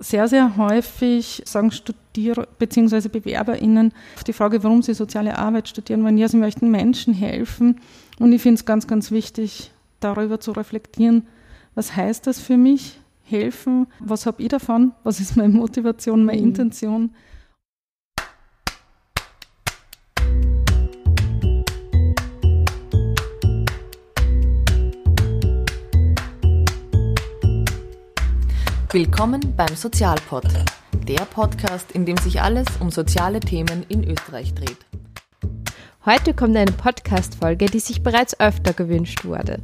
sehr, sehr häufig sagen Studierer bzw. BewerberInnen auf die Frage, warum sie soziale Arbeit studieren, wenn ja, sie möchten Menschen helfen. Und ich finde es ganz, ganz wichtig, darüber zu reflektieren, was heißt das für mich, helfen, was habe ich davon, was ist meine Motivation, meine mhm. Intention. Willkommen beim Sozialpod, der Podcast, in dem sich alles um soziale Themen in Österreich dreht. Heute kommt eine Podcast-Folge, die sich bereits öfter gewünscht wurde.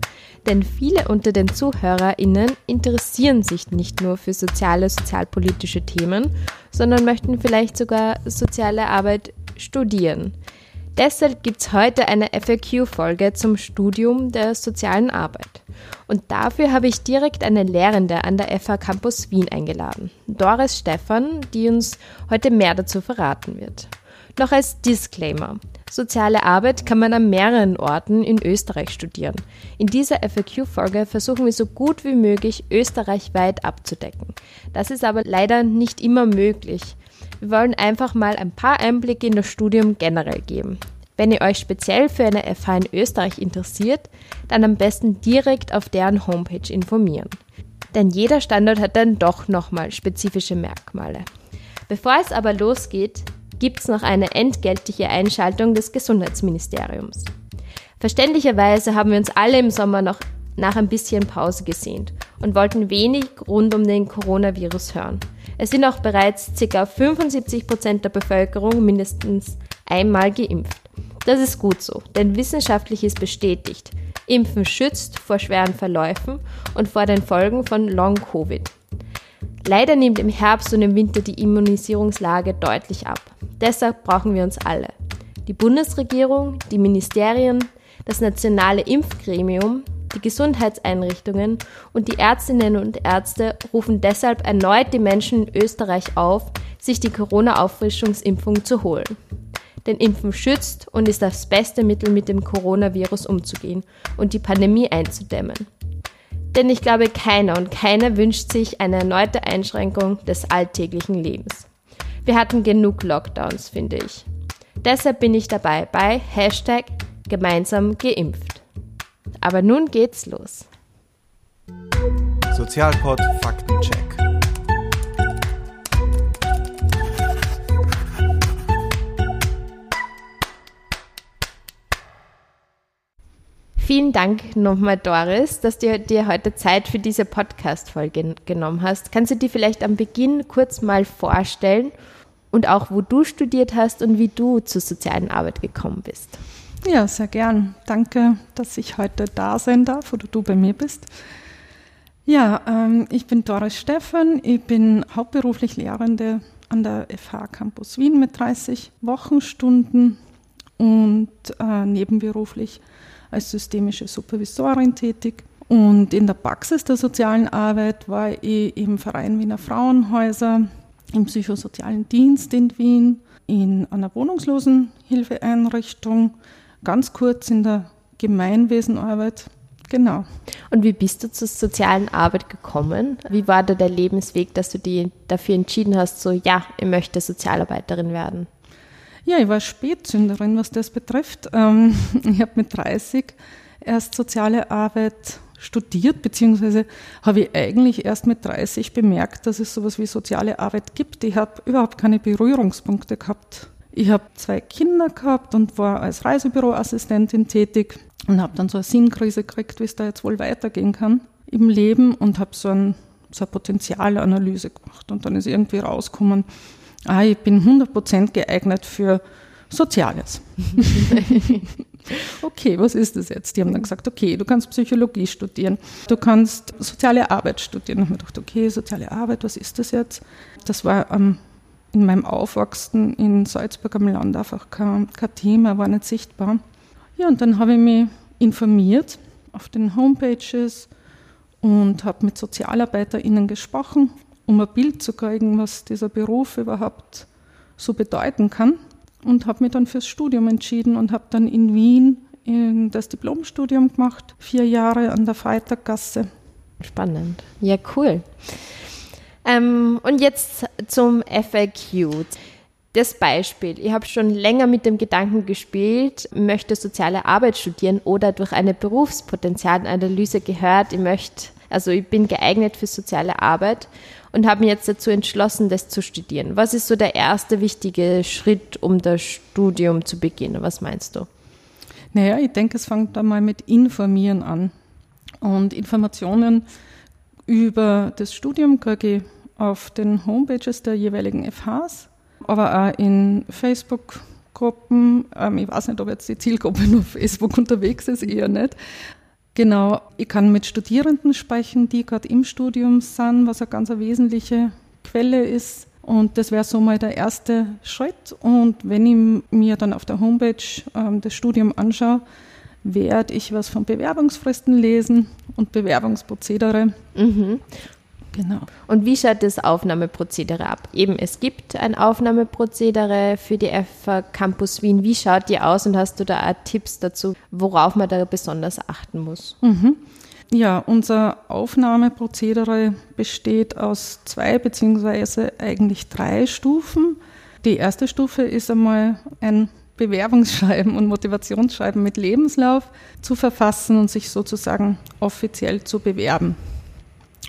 Denn viele unter den ZuhörerInnen interessieren sich nicht nur für soziale, sozialpolitische Themen, sondern möchten vielleicht sogar soziale Arbeit studieren. Deshalb gibt es heute eine FAQ-Folge zum Studium der sozialen Arbeit. Und dafür habe ich direkt eine Lehrende an der FH Campus Wien eingeladen, Doris Stephan, die uns heute mehr dazu verraten wird. Noch als Disclaimer. Soziale Arbeit kann man an mehreren Orten in Österreich studieren. In dieser FAQ-Folge versuchen wir so gut wie möglich österreichweit abzudecken. Das ist aber leider nicht immer möglich. Wir wollen einfach mal ein paar Einblicke in das Studium generell geben. Wenn ihr euch speziell für eine FH in Österreich interessiert, dann am besten direkt auf deren Homepage informieren. Denn jeder Standort hat dann doch nochmal spezifische Merkmale. Bevor es aber losgeht, gibt es noch eine entgeltliche Einschaltung des Gesundheitsministeriums. Verständlicherweise haben wir uns alle im Sommer noch nach ein bisschen Pause gesehnt und wollten wenig rund um den Coronavirus hören. Es sind auch bereits ca. 75 Prozent der Bevölkerung mindestens einmal geimpft. Das ist gut so, denn wissenschaftlich ist bestätigt, Impfen schützt vor schweren Verläufen und vor den Folgen von Long-Covid. Leider nimmt im Herbst und im Winter die Immunisierungslage deutlich ab. Deshalb brauchen wir uns alle. Die Bundesregierung, die Ministerien, das nationale Impfgremium, die Gesundheitseinrichtungen und die Ärztinnen und Ärzte rufen deshalb erneut die Menschen in Österreich auf, sich die Corona-Auffrischungsimpfung zu holen. Denn Impfen schützt und ist das beste Mittel, mit dem Coronavirus umzugehen und die Pandemie einzudämmen. Denn ich glaube, keiner und keiner wünscht sich eine erneute Einschränkung des alltäglichen Lebens. Wir hatten genug Lockdowns, finde ich. Deshalb bin ich dabei bei Hashtag gemeinsam geimpft. Aber nun geht's los. Sozialpod Faktencheck. Vielen Dank nochmal, Doris, dass du dir heute Zeit für diese Podcast-Folge genommen hast. Kannst du dir vielleicht am Beginn kurz mal vorstellen und auch, wo du studiert hast und wie du zur sozialen Arbeit gekommen bist? Ja, sehr gern. Danke, dass ich heute da sein darf oder du bei mir bist. Ja, ähm, ich bin Doris Stephan. Ich bin hauptberuflich Lehrende an der FH Campus Wien mit 30 Wochenstunden und äh, nebenberuflich als systemische Supervisorin tätig. Und in der Praxis der sozialen Arbeit war ich im Verein Wiener Frauenhäuser, im psychosozialen Dienst in Wien, in einer Wohnungslosenhilfeeinrichtung, ganz kurz in der Gemeinwesenarbeit. Genau. Und wie bist du zur sozialen Arbeit gekommen? Wie war da der Lebensweg, dass du dich dafür entschieden hast, so ja, ich möchte Sozialarbeiterin werden? Ja, ich war Spätzünderin, was das betrifft. Ähm, ich habe mit 30 erst soziale Arbeit studiert, beziehungsweise habe ich eigentlich erst mit 30 bemerkt, dass es sowas wie soziale Arbeit gibt. Ich habe überhaupt keine Berührungspunkte gehabt. Ich habe zwei Kinder gehabt und war als Reisebüroassistentin tätig und habe dann so eine Sinnkrise gekriegt, wie es da jetzt wohl weitergehen kann im Leben und habe so, ein, so eine Potenzialanalyse gemacht. Und dann ist irgendwie rausgekommen, ah, ich bin 100% geeignet für Soziales. okay, was ist das jetzt? Die haben dann gesagt, okay, du kannst Psychologie studieren, du kannst soziale Arbeit studieren. Und ich habe gedacht, okay, soziale Arbeit, was ist das jetzt? Das war ähm, in meinem Aufwachsen in Salzburg am Land einfach kein, kein Thema, war nicht sichtbar. Ja, und dann habe ich mich informiert auf den Homepages und habe mit SozialarbeiterInnen gesprochen um ein Bild zu kriegen, was dieser Beruf überhaupt so bedeuten kann. Und habe mich dann fürs Studium entschieden und habe dann in Wien in das Diplomstudium gemacht, vier Jahre an der Freitaggasse. Spannend. Ja, cool. Ähm, und jetzt zum FAQ. Das Beispiel. Ich habe schon länger mit dem Gedanken gespielt, möchte soziale Arbeit studieren oder durch eine Berufspotenzialanalyse gehört, ich möchte, also ich bin geeignet für soziale Arbeit und habe mich jetzt dazu entschlossen, das zu studieren. Was ist so der erste wichtige Schritt, um das Studium zu beginnen? Was meinst du? Naja, ich denke, es fängt einmal mit Informieren an. Und Informationen über das Studium kriege ich auf den Homepages der jeweiligen FHs, aber auch in Facebook-Gruppen. Ähm, ich weiß nicht, ob jetzt die Zielgruppe nur Facebook unterwegs ist, eher nicht. Genau, ich kann mit Studierenden sprechen, die gerade im Studium sind, was eine ganz wesentliche Quelle ist. Und das wäre so mal der erste Schritt. Und wenn ich mir dann auf der Homepage ähm, das Studium anschaue, werde ich was von Bewerbungsfristen lesen und Bewerbungsprozedere. Mhm. Genau. Und wie schaut das Aufnahmeprozedere ab? Eben, es gibt ein Aufnahmeprozedere für die FH Campus Wien. Wie schaut die aus und hast du da auch Tipps dazu, worauf man da besonders achten muss? Mhm. Ja, unser Aufnahmeprozedere besteht aus zwei beziehungsweise eigentlich drei Stufen. Die erste Stufe ist einmal ein Bewerbungsschreiben und Motivationsschreiben mit Lebenslauf zu verfassen und sich sozusagen offiziell zu bewerben.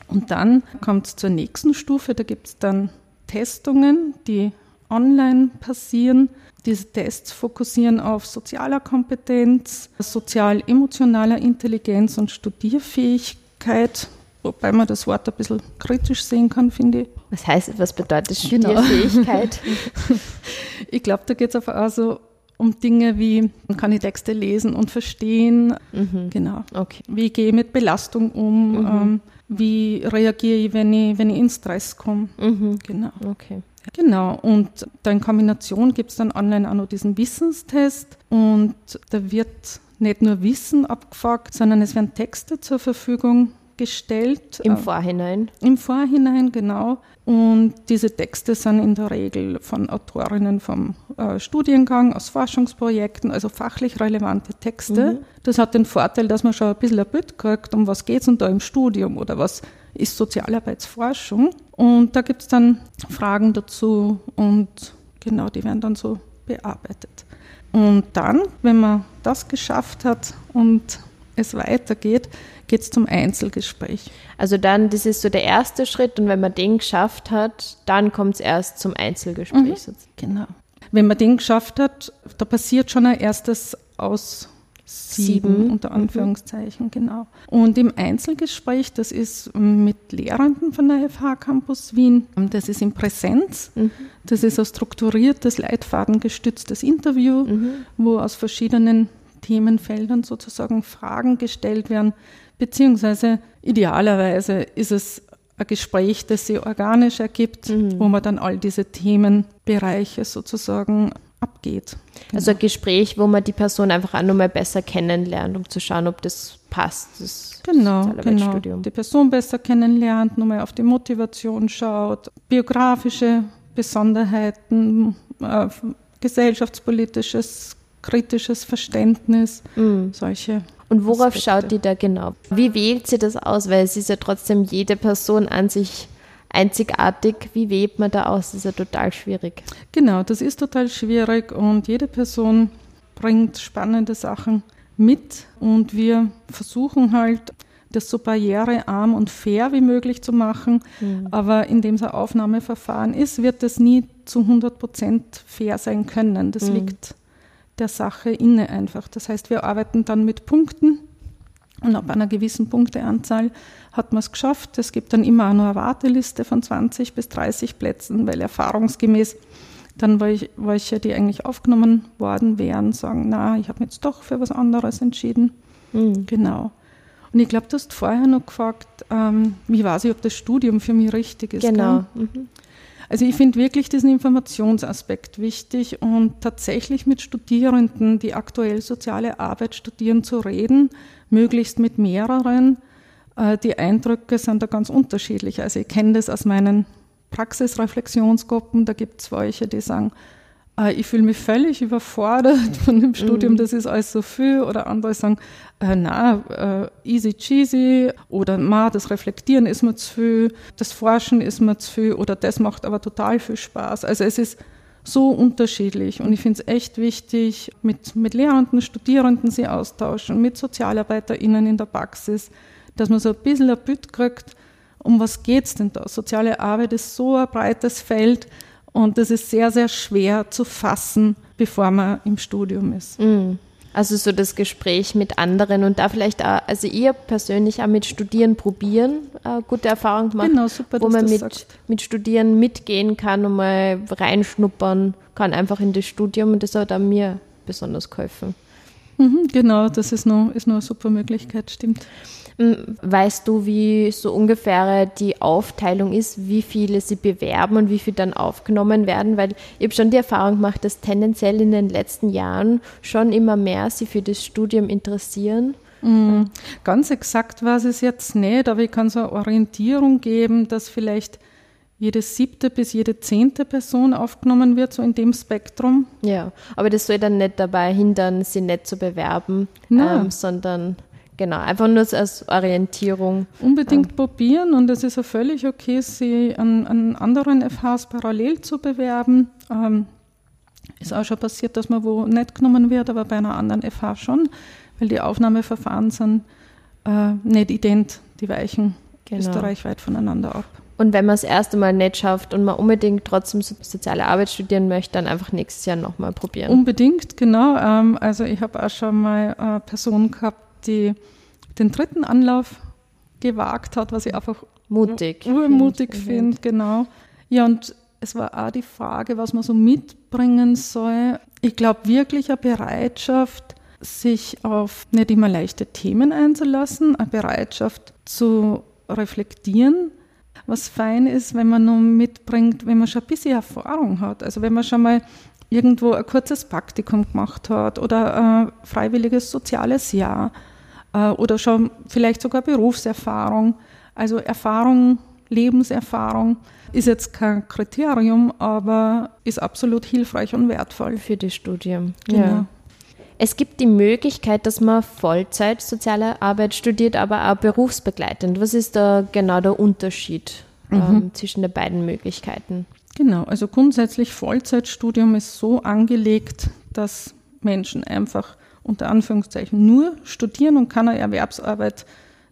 Und dann kommt es zur nächsten Stufe, da gibt es dann Testungen, die online passieren. Diese Tests fokussieren auf sozialer Kompetenz, sozial-emotionaler Intelligenz und Studierfähigkeit, wobei man das Wort ein bisschen kritisch sehen kann, finde ich. Was heißt, was bedeutet genau. Studierfähigkeit? Genau. ich glaube, da geht es auch so um Dinge wie, kann ich Texte lesen und verstehen, mhm. genau. Okay. Wie gehe ich mit Belastung um, mhm. ähm, wie reagiere ich, wenn ich, wenn ich in Stress komme. Mhm. Genau. Okay. Genau, und da in Kombination gibt es dann online auch noch diesen Wissenstest und da wird nicht nur Wissen abgefragt, sondern es werden Texte zur Verfügung gestellt. Im äh, Vorhinein? Im Vorhinein, genau. Und diese Texte sind in der Regel von Autorinnen vom äh, Studiengang, aus Forschungsprojekten, also fachlich relevante Texte. Mhm. Das hat den Vorteil, dass man schon ein bisschen ein Bild kriegt, um was geht es denn da im Studium oder was ist Sozialarbeitsforschung. Und da gibt es dann Fragen dazu und genau, die werden dann so bearbeitet. Und dann, wenn man das geschafft hat und es weitergeht, geht es zum Einzelgespräch. Also dann, das ist so der erste Schritt und wenn man den geschafft hat, dann kommt es erst zum Einzelgespräch. Mhm, genau. Wenn man den geschafft hat, da passiert schon ein erstes Aus sieben, sieben. unter mhm. Anführungszeichen, mhm. genau. Und im Einzelgespräch, das ist mit Lehrenden von der FH Campus Wien, das ist in Präsenz, mhm. das ist ein strukturiertes, leitfadengestütztes Interview, mhm. wo aus verschiedenen Themenfeldern sozusagen Fragen gestellt werden, beziehungsweise idealerweise ist es ein Gespräch, das sich organisch ergibt, mhm. wo man dann all diese Themenbereiche sozusagen abgeht. Genau. Also ein Gespräch, wo man die Person einfach auch nochmal besser kennenlernt, um zu schauen, ob das passt. Das genau, genau. Die Person besser kennenlernt, nochmal auf die Motivation schaut, biografische Besonderheiten, äh, gesellschaftspolitisches kritisches Verständnis, mhm. solche. Und worauf Aspekte. schaut die da genau? Wie wählt sie das aus? Weil es ist ja trotzdem jede Person an sich einzigartig. Wie wählt man da aus? Das ist ja total schwierig. Genau, das ist total schwierig und jede Person bringt spannende Sachen mit und wir versuchen halt, das so barrierearm und fair wie möglich zu machen. Mhm. Aber indem es ein Aufnahmeverfahren ist, wird das nie zu 100 Prozent fair sein können. Das mhm. liegt der Sache inne einfach. Das heißt, wir arbeiten dann mit Punkten und ab einer gewissen Punkteanzahl hat man es geschafft. Es gibt dann immer eine Warteliste von 20 bis 30 Plätzen, weil erfahrungsgemäß dann welche, die eigentlich aufgenommen worden wären, sagen, na, ich habe jetzt doch für was anderes entschieden. Mhm. Genau. Und ich glaube, du hast vorher noch gefragt, ähm, wie weiß ich, ob das Studium für mich richtig ist. Genau. Mhm. Also ich finde wirklich diesen Informationsaspekt wichtig und tatsächlich mit Studierenden, die aktuell soziale Arbeit studieren, zu reden, möglichst mit mehreren. Äh, die Eindrücke sind da ganz unterschiedlich. Also ich kenne das aus meinen Praxisreflexionsgruppen, da gibt es welche, die sagen, ich fühle mich völlig überfordert von dem Studium, mhm. das ist alles so viel. Oder andere sagen, äh, na, äh, easy cheesy. Oder ma, das Reflektieren ist mir zu viel, das Forschen ist mir zu viel. Oder das macht aber total viel Spaß. Also es ist so unterschiedlich. Und ich finde es echt wichtig, mit, mit Lehrenden, Studierenden sie austauschen, mit SozialarbeiterInnen in der Praxis, dass man so ein bisschen ein Bild kriegt, um was geht es denn da? Soziale Arbeit ist so ein breites Feld und das ist sehr, sehr schwer zu fassen, bevor man im Studium ist. Mhm. Also so das Gespräch mit anderen und da vielleicht auch, also ihr persönlich auch mit Studieren probieren, äh, gute Erfahrung gemacht, genau, super, wo man mit, mit Studieren mitgehen kann und mal reinschnuppern kann, einfach in das Studium und das hat auch mir besonders geholfen. Mhm, genau, das ist noch, ist noch eine super Möglichkeit, stimmt. Weißt du, wie so ungefähr die Aufteilung ist, wie viele sie bewerben und wie viele dann aufgenommen werden? Weil ich habe schon die Erfahrung gemacht, dass tendenziell in den letzten Jahren schon immer mehr sie für das Studium interessieren. Mhm. Ganz exakt weiß es jetzt nicht, aber ich kann so eine Orientierung geben, dass vielleicht jede siebte bis jede zehnte Person aufgenommen wird, so in dem Spektrum. Ja, aber das soll dann nicht dabei hindern, sie nicht zu bewerben, ähm, sondern Genau, einfach nur als Orientierung. Unbedingt ähm. probieren und es ist ja völlig okay, sie an, an anderen FHs parallel zu bewerben. Ähm, ist auch schon passiert, dass man wo nicht genommen wird, aber bei einer anderen FH schon, weil die Aufnahmeverfahren sind äh, nicht ident, die weichen genau. österreichweit voneinander ab. Und wenn man es erste Mal nicht schafft und man unbedingt trotzdem soziale Arbeit studieren möchte, dann einfach nächstes Jahr nochmal probieren. Unbedingt, genau. Ähm, also ich habe auch schon mal äh, Personen gehabt, die den dritten Anlauf gewagt hat, was ich einfach mutig, urmutig finde, find, genau. Ja, und es war auch die Frage, was man so mitbringen soll. Ich glaube wirklich eine Bereitschaft, sich auf nicht immer leichte Themen einzulassen, eine Bereitschaft zu reflektieren. Was fein ist, wenn man nur mitbringt, wenn man schon ein bisschen Erfahrung hat. Also wenn man schon mal irgendwo ein kurzes Praktikum gemacht hat oder ein freiwilliges soziales Jahr äh, oder schon vielleicht sogar Berufserfahrung. Also Erfahrung, Lebenserfahrung ist jetzt kein Kriterium, aber ist absolut hilfreich und wertvoll. Für das Studium. Genau. Ja. Es gibt die Möglichkeit, dass man Vollzeit soziale Arbeit studiert, aber auch berufsbegleitend. Was ist da genau der Unterschied mhm. ähm, zwischen den beiden Möglichkeiten? Genau, also grundsätzlich Vollzeitstudium ist so angelegt, dass Menschen einfach unter Anführungszeichen nur studieren und keiner Erwerbsarbeit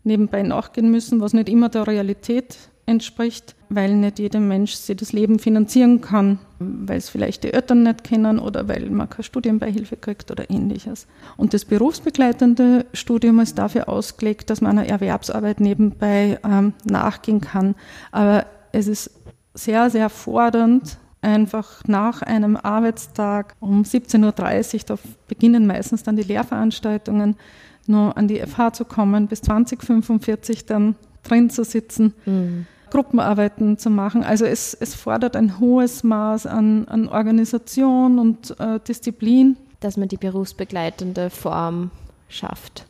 nebenbei nachgehen müssen, was nicht immer der Realität entspricht, weil nicht jeder Mensch sich das Leben finanzieren kann, weil es vielleicht die Eltern nicht kennen oder weil man keine Studienbeihilfe kriegt oder ähnliches. Und das berufsbegleitende Studium ist dafür ausgelegt, dass man einer Erwerbsarbeit nebenbei ähm, nachgehen kann. Aber es ist sehr, sehr fordernd, einfach nach einem Arbeitstag um 17.30 Uhr, da beginnen meistens dann die Lehrveranstaltungen, nur an die FH zu kommen, bis 2045 dann drin zu sitzen, mhm. Gruppenarbeiten zu machen. Also es, es fordert ein hohes Maß an, an Organisation und äh, Disziplin. Dass man die berufsbegleitende Form schafft.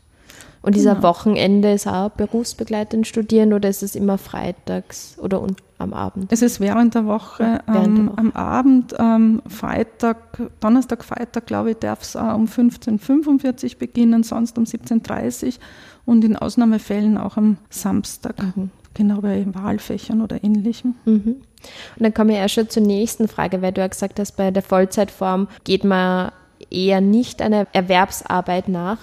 Und dieser genau. Wochenende ist auch berufsbegleitend studieren oder ist es immer freitags oder un am Abend? Es ist während der Woche, während ähm, der Woche. am Abend, ähm, Freitag, Donnerstag, Freitag, glaube ich, darf es um 15.45 Uhr beginnen, sonst um 17.30 Uhr und in Ausnahmefällen auch am Samstag. Mhm. Genau bei Wahlfächern oder ähnlichem. Mhm. Und dann komme ich auch schon zur nächsten Frage, weil du ja gesagt hast, bei der Vollzeitform geht man eher nicht einer Erwerbsarbeit nach.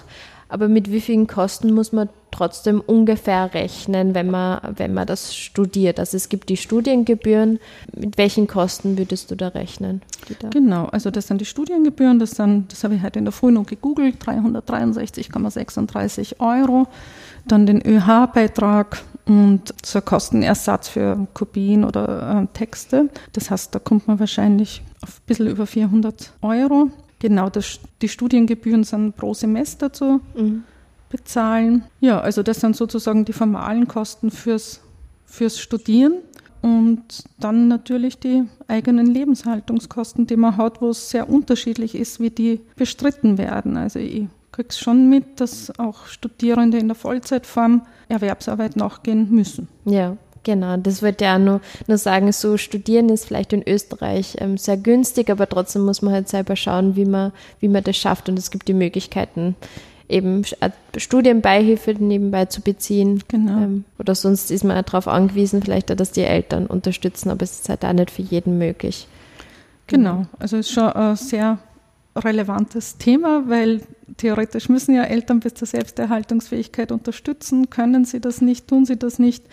Aber mit wie vielen Kosten muss man trotzdem ungefähr rechnen, wenn man, wenn man das studiert? Also es gibt die Studiengebühren. Mit welchen Kosten würdest du da rechnen? Da genau, also das sind die Studiengebühren, das, sind, das habe ich heute in der Früh noch gegoogelt, 363,36 Euro. Dann den ÖH-Beitrag und ein Kostenersatz für Kopien oder äh, Texte. Das heißt, da kommt man wahrscheinlich auf ein bisschen über 400 Euro. Genau, das, die Studiengebühren sind pro Semester zu mhm. bezahlen. Ja, also das sind sozusagen die formalen Kosten fürs, fürs Studieren. Und dann natürlich die eigenen Lebenshaltungskosten, die man hat, wo es sehr unterschiedlich ist, wie die bestritten werden. Also ich kriege es schon mit, dass auch Studierende in der Vollzeitform Erwerbsarbeit nachgehen müssen. Ja, Genau, das wollte ich auch nur, nur sagen, so studieren ist vielleicht in Österreich ähm, sehr günstig, aber trotzdem muss man halt selber schauen, wie man, wie man das schafft und es gibt die Möglichkeiten, eben äh, Studienbeihilfe nebenbei zu beziehen. Genau. Ähm, oder sonst ist man darauf angewiesen, vielleicht auch, dass die Eltern unterstützen, aber es ist halt auch nicht für jeden möglich. Genau, also es ist schon ein sehr relevantes Thema, weil theoretisch müssen ja Eltern bis zur Selbsterhaltungsfähigkeit unterstützen. Können sie das nicht, tun sie das nicht,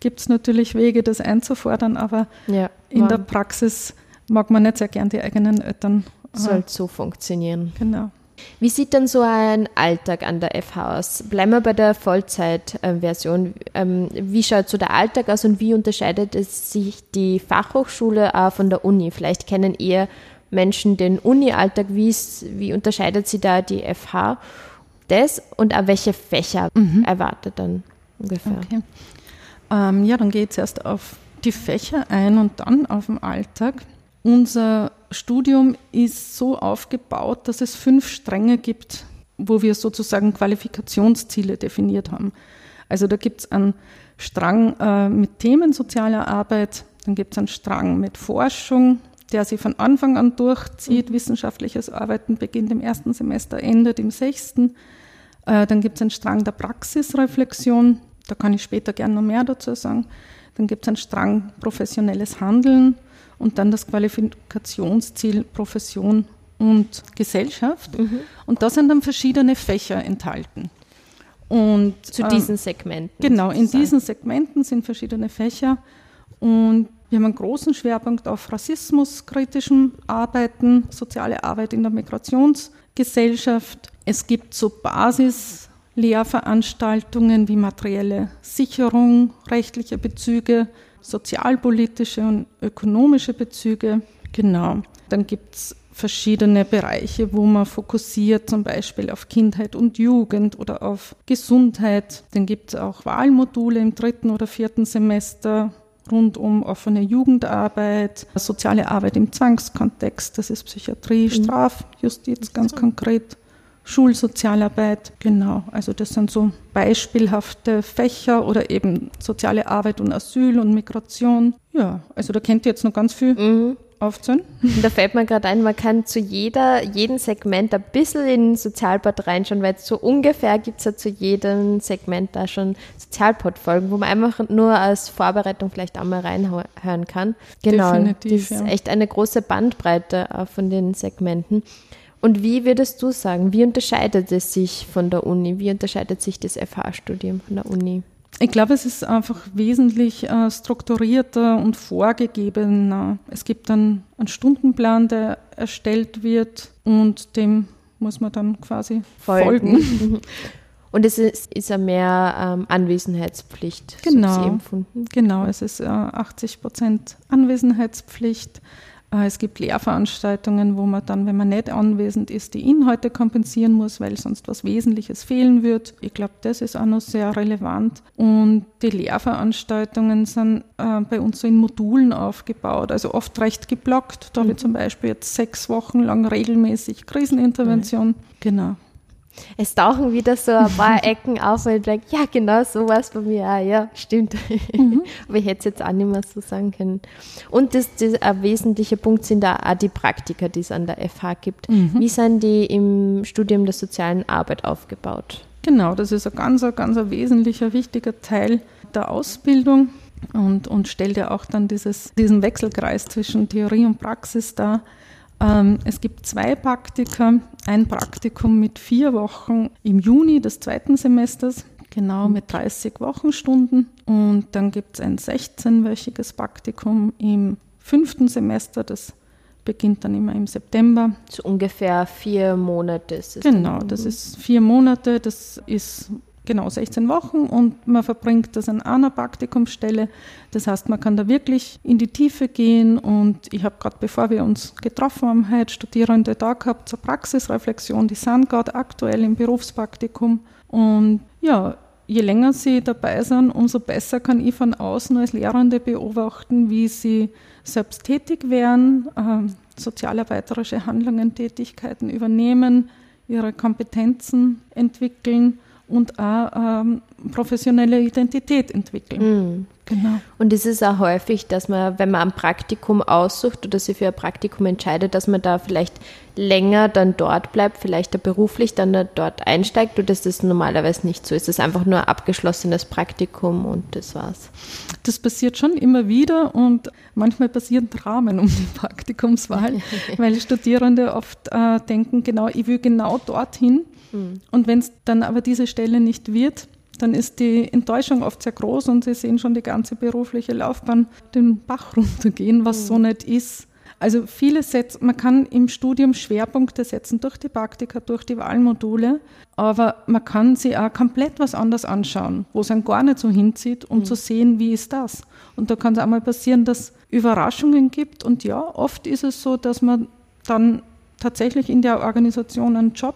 gibt es natürlich Wege, das einzufordern, aber Ja, in der Praxis mag man nicht sehr gern die eigenen Eltern. äh, soll so funktionieren. Genau. Wie sieht denn so ein Alltag an der FH aus? Bleiben wir bei der Vollzeit-Version. Ähm, wie schaut so der Alltag aus und wie unterscheidet es sich die Fachhochschule auch von der Uni? Vielleicht kennen eher Menschen den Uni-Alltag. Wie, ist- wie unterscheidet sie da die FH? Das und auch welche Fächer erwartet dann ungefähr? Okay. Ähm, ja, dann geht es erst auf die Fächer ein und dann auf den Alltag. Unser Studium ist so aufgebaut, dass es fünf Stränge gibt, wo wir sozusagen Qualifikationsziele definiert haben. Also da gibt es einen Strang äh, mit Themen sozialer Arbeit, dann gibt es einen Strang mit Forschung, der sich von Anfang an durchzieht. Wissenschaftliches Arbeiten beginnt im ersten Semester, endet im sechsten. Äh, dann gibt es einen Strang der Praxisreflexion, da kann ich später gerne noch mehr dazu sagen. Dann gibt es einen Strang professionelles Handeln und dann das Qualifikationsziel Profession und Gesellschaft. Und da sind dann verschiedene Fächer enthalten. Und Zu ähm, diesen Segmenten. Genau, in sozusagen. diesen Segmenten sind verschiedene Fächer und wir haben einen großen Schwerpunkt auf rassismuskritischem Arbeiten, soziale Arbeit in der Migrationsgesellschaft. Es gibt so Basislehrveranstaltungen wie materielle Sicherung, rechtliche Bezüge, sozialpolitische und ökonomische Bezüge. Genau. Dann gibt es verschiedene Bereiche, wo man fokussiert, zum Beispiel auf Kindheit und Jugend oder auf Gesundheit. Dann gibt es auch Wahlmodule im dritten oder vierten Semester rund um offene Jugendarbeit, soziale Arbeit im Zwangskontext, das ist Psychiatrie, Strafjustiz ganz konkret, Schulsozialarbeit, genau. Also das sind so beispielhafte Fächer oder eben soziale Arbeit und Asyl und Migration. Ja, also da kennt ihr jetzt noch ganz viel Mhm. Aufzählen. Und da fällt mir gerade ein, man kann zu jeder, jedem Segment ein bisschen in den Sozialpod reinschauen, weil so ungefähr gibt es ja zu jedem Segment da schon Sozialpod-Folgen, wo man einfach nur als Vorbereitung vielleicht einmal reinhören kann. Genau, Definitiv, das ist echt eine große Bandbreite auch von den Segmenten. Und wie würdest du sagen, wie unterscheidet es sich von der Uni? Wie unterscheidet sich das FH-Studium von der Uni? Ich glaube, es ist einfach wesentlich äh, strukturierter und vorgegebener. Es gibt dann einen Stundenplan, der erstellt wird und dem muss man dann quasi folgen. Mhm. Und es ist, ist ja mehr ähm, Anwesenheitspflicht, Genau. so. Genau, es ist äh, 80 Prozent Anwesenheitspflicht. Äh, Es gibt Lehrveranstaltungen, wo man dann, wenn man nicht anwesend ist, die Inhalte kompensieren muss, weil sonst was Wesentliches fehlen wird. Ich glaube, das ist auch noch sehr relevant. Und die Lehrveranstaltungen sind äh, bei uns so in Modulen aufgebaut, also oft recht geblockt. Da habe ich zum Beispiel jetzt sechs Wochen lang regelmäßig Krisenintervention. Genau. Es tauchen wieder so ein paar Ecken auf, weil ich denke, ja, genau so war es bei mir auch. Ja, stimmt. Aber ich hätte es jetzt auch nicht mehr so sagen können. Und das, das ein wesentlicher Punkt sind da auch die Praktika, die es an der FH gibt. Wie sind die im Studium der sozialen Arbeit aufgebaut? Genau, das ist ein ganz, ganz ein wesentlicher, wichtiger Teil der Ausbildung und, und stellt ja auch dann dieses, diesen Wechselkreis zwischen Theorie und Praxis dar. Ähm, es gibt zwei Praktika, ein Praktikum mit vier Wochen im Juni des zweiten Semesters, genau mit 30 Wochenstunden. Und dann gibt es ein 16-wöchiges Praktikum im fünften Semester, das beginnt dann immer im September. So ungefähr vier Monate ist es. Genau, das ist vier Monate, das ist genau 16 Wochen und man verbringt das an einer Praktikumsstelle. Das heißt, man kann da wirklich in die Tiefe gehen und ich habe gerade, bevor wir uns getroffen haben, heute Studierende da gehabt zur Praxisreflexion, die sind gerade aktuell im Berufspraktikum und ja, je länger sie dabei sind, umso besser kann ich von außen als Lehrende beobachten, wie sie selbst tätig werden, ähm, sozialarbeiterische Handlungen, Tätigkeiten übernehmen, ihre Kompetenzen entwickeln und auch ähm, professionelle Identität entwickeln. Mhm. Genau. Und es ist auch häufig, dass man, wenn man ein Praktikum aussucht oder sich für ein Praktikum entscheidet, dass man da vielleicht länger dann dort bleibt, vielleicht da beruflich dann dort einsteigt oder ist das normalerweise nicht so? Ist das einfach nur ein abgeschlossenes Praktikum und das war's? Das passiert schon immer wieder und manchmal passieren Dramen um die Praktikumswahl, weil Studierende oft äh, denken, genau, ich will genau dorthin. Mhm. Und wenn es dann aber diese Stelle nicht wird, dann ist die Enttäuschung oft sehr groß und sie sehen schon die ganze berufliche Laufbahn den Bach runtergehen, was mhm. so nicht ist. Also viele setzen, man kann im Studium Schwerpunkte setzen durch die Praktika, durch die Wahlmodule, aber man kann sich auch komplett was anderes anschauen, wo es einen gar nicht so hinzieht, um mhm. zu sehen, wie ist das. Und da kann es auch mal passieren, dass Überraschungen gibt und ja, oft ist es so, dass man dann tatsächlich in der Organisation einen Job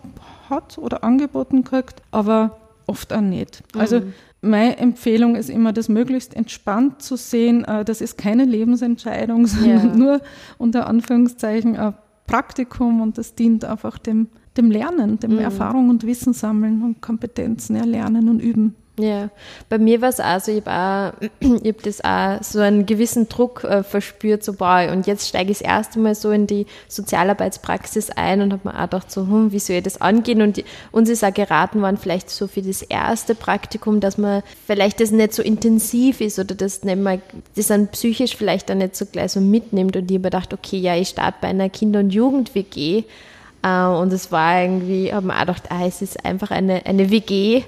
hat oder angeboten kriegt, aber oft auch nicht. Also mhm. meine Empfehlung ist immer, das möglichst entspannt zu sehen. Äh, das ist keine Lebensentscheidung, sondern ja. nur unter Anführungszeichen ein Praktikum und das dient einfach dem, dem Lernen, dem mhm. Erfahrung und Wissen sammeln und Kompetenzen erlernen und üben. Ja, bei mir war es auch so, ich habe hab das auch so einen gewissen Druck äh, verspürt, so boah, und jetzt steige ich das erste Mal so in die Sozialarbeitspraxis ein und habe mir auch gedacht, so, hm, wie soll ich das angehen? Und die, uns ist auch geraten worden, vielleicht so für das erste Praktikum, dass man vielleicht das nicht so intensiv ist oder das nicht mal, das dann psychisch vielleicht dann nicht so gleich so mitnimmt. Und ich habe gedacht, okay, ja, ich starte bei einer Kinder- und Jugend-WG. Äh, und es war irgendwie, habe mir auch gedacht, ah, es ist einfach eine, eine WG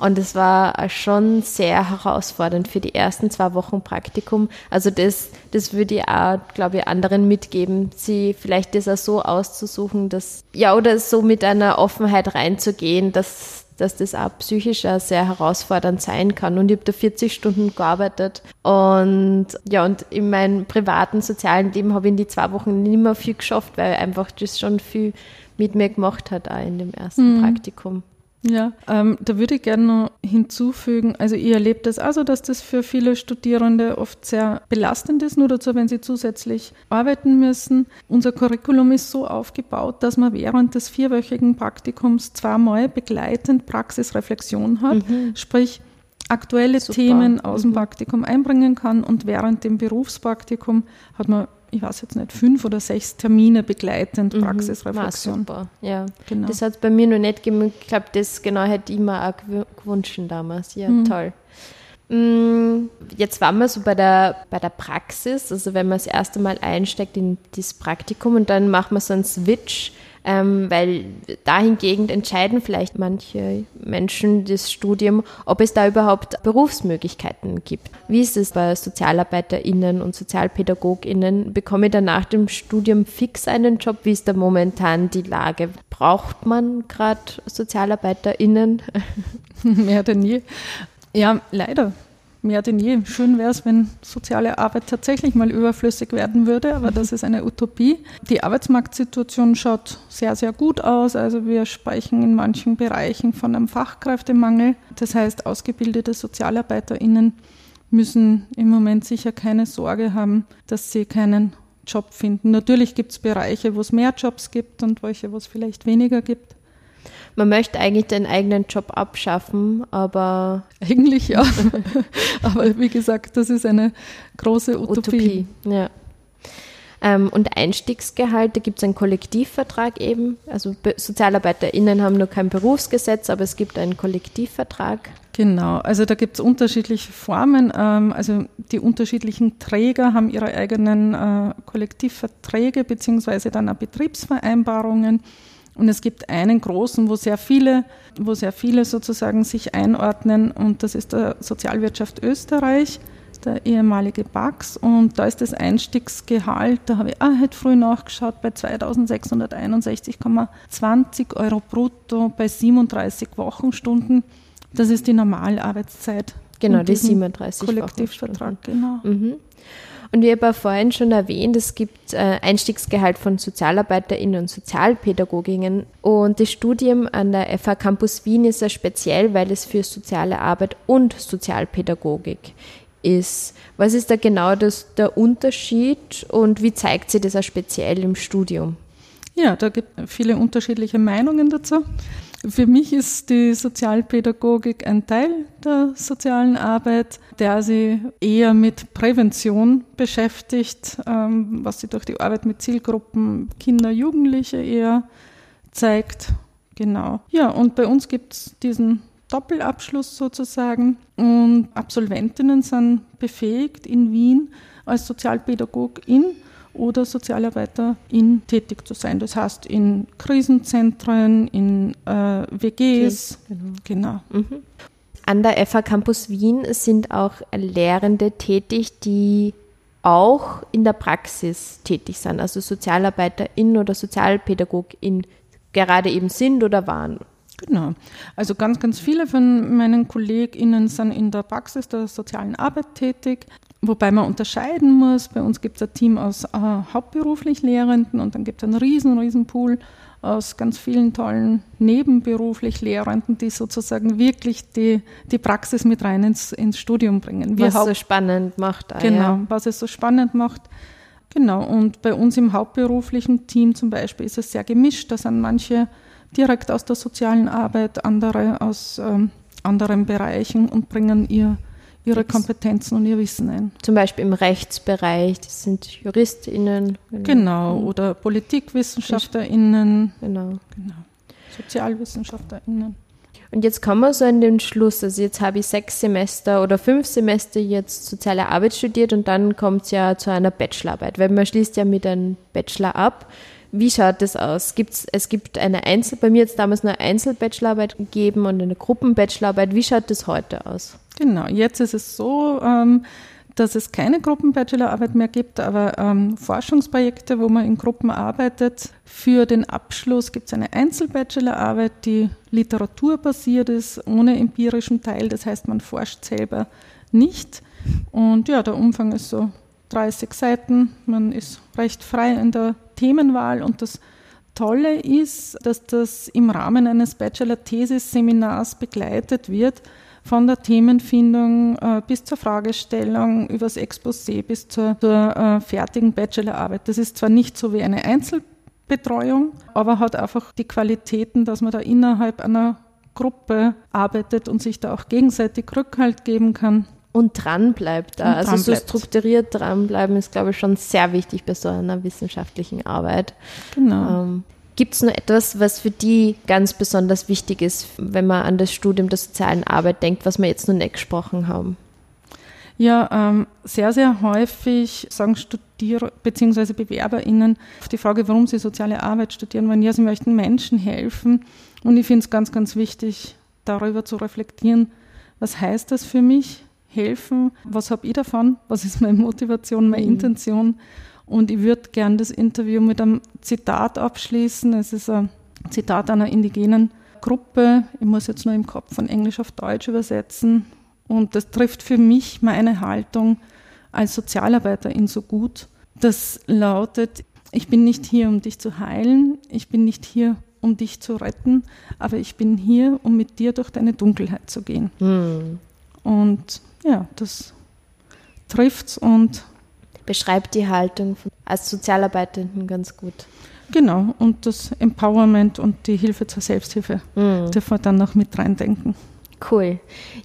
und es war schon sehr herausfordernd für die ersten zwei Wochen Praktikum. Also das, das würde ich auch, glaube ich, anderen mitgeben, sie vielleicht das auch so auszusuchen, dass, ja, oder so mit einer Offenheit reinzugehen, dass, dass das auch psychisch auch sehr herausfordernd sein kann. Und ich habe da 40 Stunden gearbeitet. Und ja, und in meinem privaten, sozialen Leben habe ich in die zwei Wochen nicht mehr viel geschafft, weil einfach das schon viel mit mir gemacht hat, auch in dem ersten mhm. Praktikum. Ja, ähm, da würde ich gerne noch hinzufügen, also ihr erlebt das also, dass das für viele Studierende oft sehr belastend ist, nur dazu, wenn sie zusätzlich arbeiten müssen. Unser Curriculum ist so aufgebaut, dass man während des vierwöchigen Praktikums zweimal begleitend Praxisreflexion hat, mhm. sprich aktuelle Super. Themen aus dem mhm. Praktikum einbringen kann und während dem Berufspraktikum hat man ich weiß jetzt nicht, fünf oder sechs Termine begleitend mhm. Praxisreflexion. super, ja. Genau. Das hat es bei mir noch nicht gegeben. Ich glaube, das genau hätte ich mir auch gewünscht damals. Ja, mhm. toll. Mm, jetzt waren wir so bei der, bei der Praxis, also wenn man das erste Mal einsteigt in das Praktikum und dann macht man so einen Switch ähm, weil dahingegen entscheiden vielleicht manche Menschen das Studium, ob es da überhaupt Berufsmöglichkeiten gibt. Wie ist es bei SozialarbeiterInnen und SozialpädagogInnen? Bekomme ich da nach dem Studium fix einen Job? Wie ist da momentan die Lage? Braucht man gerade SozialarbeiterInnen? Mehr denn je. Ja, leider mehr denn je. Schön wäre es, wenn soziale Arbeit tatsächlich mal überflüssig werden würde, aber das ist eine Utopie. Die Arbeitsmarktsituation schaut sehr, sehr gut aus. Also wir sprechen in manchen Bereichen von einem Fachkräftemangel. Das heißt, ausgebildete SozialarbeiterInnen müssen im Moment sicher keine Sorge haben, dass sie keinen Job finden. Natürlich gibt es Bereiche, wo es mehr Jobs gibt und welche, wo es vielleicht weniger gibt man möchte eigentlich den eigenen Job abschaffen, aber. Eigentlich ja. aber wie gesagt, das ist eine große Utopie. Utopie ja. Ähm, und Einstiegsgehalt, da gibt es einen Kollektivvertrag eben. Also SozialarbeiterInnen haben nur kein Berufsgesetz, aber es gibt einen Kollektivvertrag. Genau, also da gibt es unterschiedliche Formen. Ähm, also die unterschiedlichen Träger haben ihre eigenen äh, Kollektivverträge beziehungsweise dann auch Betriebsvereinbarungen. Und es gibt einen großen, wo sehr viele, wo sehr viele sozusagen sich einordnen, und das ist der Sozialwirtschaft Österreich, der ehemalige BAX. Und da ist das Einstiegsgehalt, da habe ich auch heute früh nachgeschaut, bei 2661,20 Euro brutto bei 37 Wochenstunden. Das ist die Normalarbeitszeit. Genau, die 37 Kollektivvertrag, genau. Mhm. Und wie aber vorhin schon erwähnt, es gibt äh, Einstiegsgehalt von SozialarbeiterInnen und Sozialpädagoginnen. Und das Studium an der FH Campus Wien ist ja speziell, weil es für soziale Arbeit und Sozialpädagogik ist. Was ist da genau das, der Unterschied und wie zeigt sich das auch speziell im Studium? Ja, da gibt es viele unterschiedliche Meinungen dazu. Für mich ist die Sozialpädagogik ein Teil der sozialen Arbeit, der sich eher mit Prävention beschäftigt, ähm, was sich durch die Arbeit mit Zielgruppen Kinder, Jugendliche eher zeigt. Genau. Ja, und bei uns gibt es diesen Doppelabschluss sozusagen und Absolventinnen sind befähigt in Wien als Sozialpädagogin oder Sozialarbeiterin tätig zu sein. Das heißt in Krisenzentren, in äh, WGs. Okay, genau. genau. Mhm. An der FH Campus Wien sind auch Lehrende tätig, die auch in der Praxis tätig sind, also SozialarbeiterInnen oder SozialpädagogInnen gerade eben sind oder waren. Genau. Also ganz, ganz viele von meinen KollegInnen sind in der Praxis der sozialen Arbeit tätig. Wobei man unterscheiden muss, bei uns gibt es ein Team aus äh, hauptberuflich Lehrenden und dann gibt es einen riesen, riesen Pool aus ganz vielen tollen nebenberuflich Lehrenden, die sozusagen wirklich die, die Praxis mit rein ins, ins Studium bringen. Wir was es so spannend macht. Ah, genau, ja. was es so spannend macht. Genau, und bei uns im hauptberuflichen Team zum Beispiel ist es sehr gemischt. Da sind manche direkt aus der sozialen Arbeit, andere aus ähm, anderen Bereichen und bringen ihr ihre Kompetenzen und ihr Wissen ein. Zum Beispiel im Rechtsbereich, das sind JuristInnen. Genau, genau oder PolitikwissenschaftlerInnen. Genau. genau. SozialwissenschaftlerInnen. Und jetzt kommen wir so in den Schluss. Also jetzt habe ich sechs Semester oder fünf Semester jetzt soziale Arbeit studiert und dann kommt es ja zu einer Bachelorarbeit, weil man schließt ja mit einem Bachelor ab. Wie schaut das aus? Gibt's, es gibt eine Einzel, bei mir jetzt damals eine Einzelbachelorarbeit gegeben und eine Gruppenbachelorarbeit. Wie schaut das heute aus? Genau, jetzt ist es so, ähm, dass es keine Gruppenbachelorarbeit mehr gibt, aber ähm, Forschungsprojekte, wo man in Gruppen arbeitet. Für den Abschluss gibt es eine Einzelbachelorarbeit, die literaturbasiert ist, ohne empirischen Teil. Das heißt, man forscht selber nicht. Und ja, der Umfang ist so 30 Seiten. Man ist recht frei in der Themenwahl und das Tolle ist, dass das im Rahmen eines Bachelor-Thesis-Seminars begleitet wird von der Themenfindung äh, bis zur Fragestellung, übers Exposé bis zur, zur äh, fertigen Bachelorarbeit. Das ist zwar nicht so wie eine Einzelbetreuung, aber hat einfach die Qualitäten, dass man da innerhalb einer Gruppe arbeitet und sich da auch gegenseitig Rückhalt geben kann. Und dran bleibt da. Also so strukturiert dranbleiben ist, glaube ich, schon sehr wichtig bei so einer wissenschaftlichen Arbeit. Genau. Ähm, Gibt es noch etwas, was für die ganz besonders wichtig ist, wenn man an das Studium der sozialen Arbeit denkt, was wir jetzt noch nicht gesprochen haben? Ja, ähm, sehr, sehr häufig sagen Studierer bzw. BewerberInnen auf die Frage, warum sie soziale Arbeit studieren wollen, ja, sie möchten Menschen helfen. Und ich finde es ganz, ganz wichtig, darüber zu reflektieren, was heißt das für mich, helfen, was habe ich davon, was ist meine Motivation, meine mhm. Intention und ich würde gern das Interview mit einem Zitat abschließen. Es ist ein Zitat einer indigenen Gruppe. Ich muss jetzt nur im Kopf von Englisch auf Deutsch übersetzen. Und das trifft für mich meine Haltung als Sozialarbeiterin so gut. Das lautet, ich bin nicht hier, um dich zu heilen, ich bin nicht hier, um dich zu retten, aber ich bin hier, um mit dir durch deine Dunkelheit zu gehen. Mhm. Und ja, das trifft's und beschreibt die Haltung als Sozialarbeitenden ganz gut. Genau, und das Empowerment und die Hilfe zur Selbsthilfe mhm. dürfen wir dann noch mit reindenken. Cool.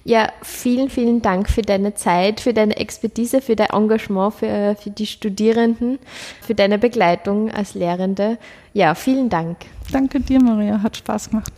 Ja, vielen, vielen Dank für deine Zeit, für deine Expertise, für dein Engagement für, für die Studierenden, für deine Begleitung als Lehrende. Ja, vielen Dank. Danke dir, Maria. Hat Spaß gemacht.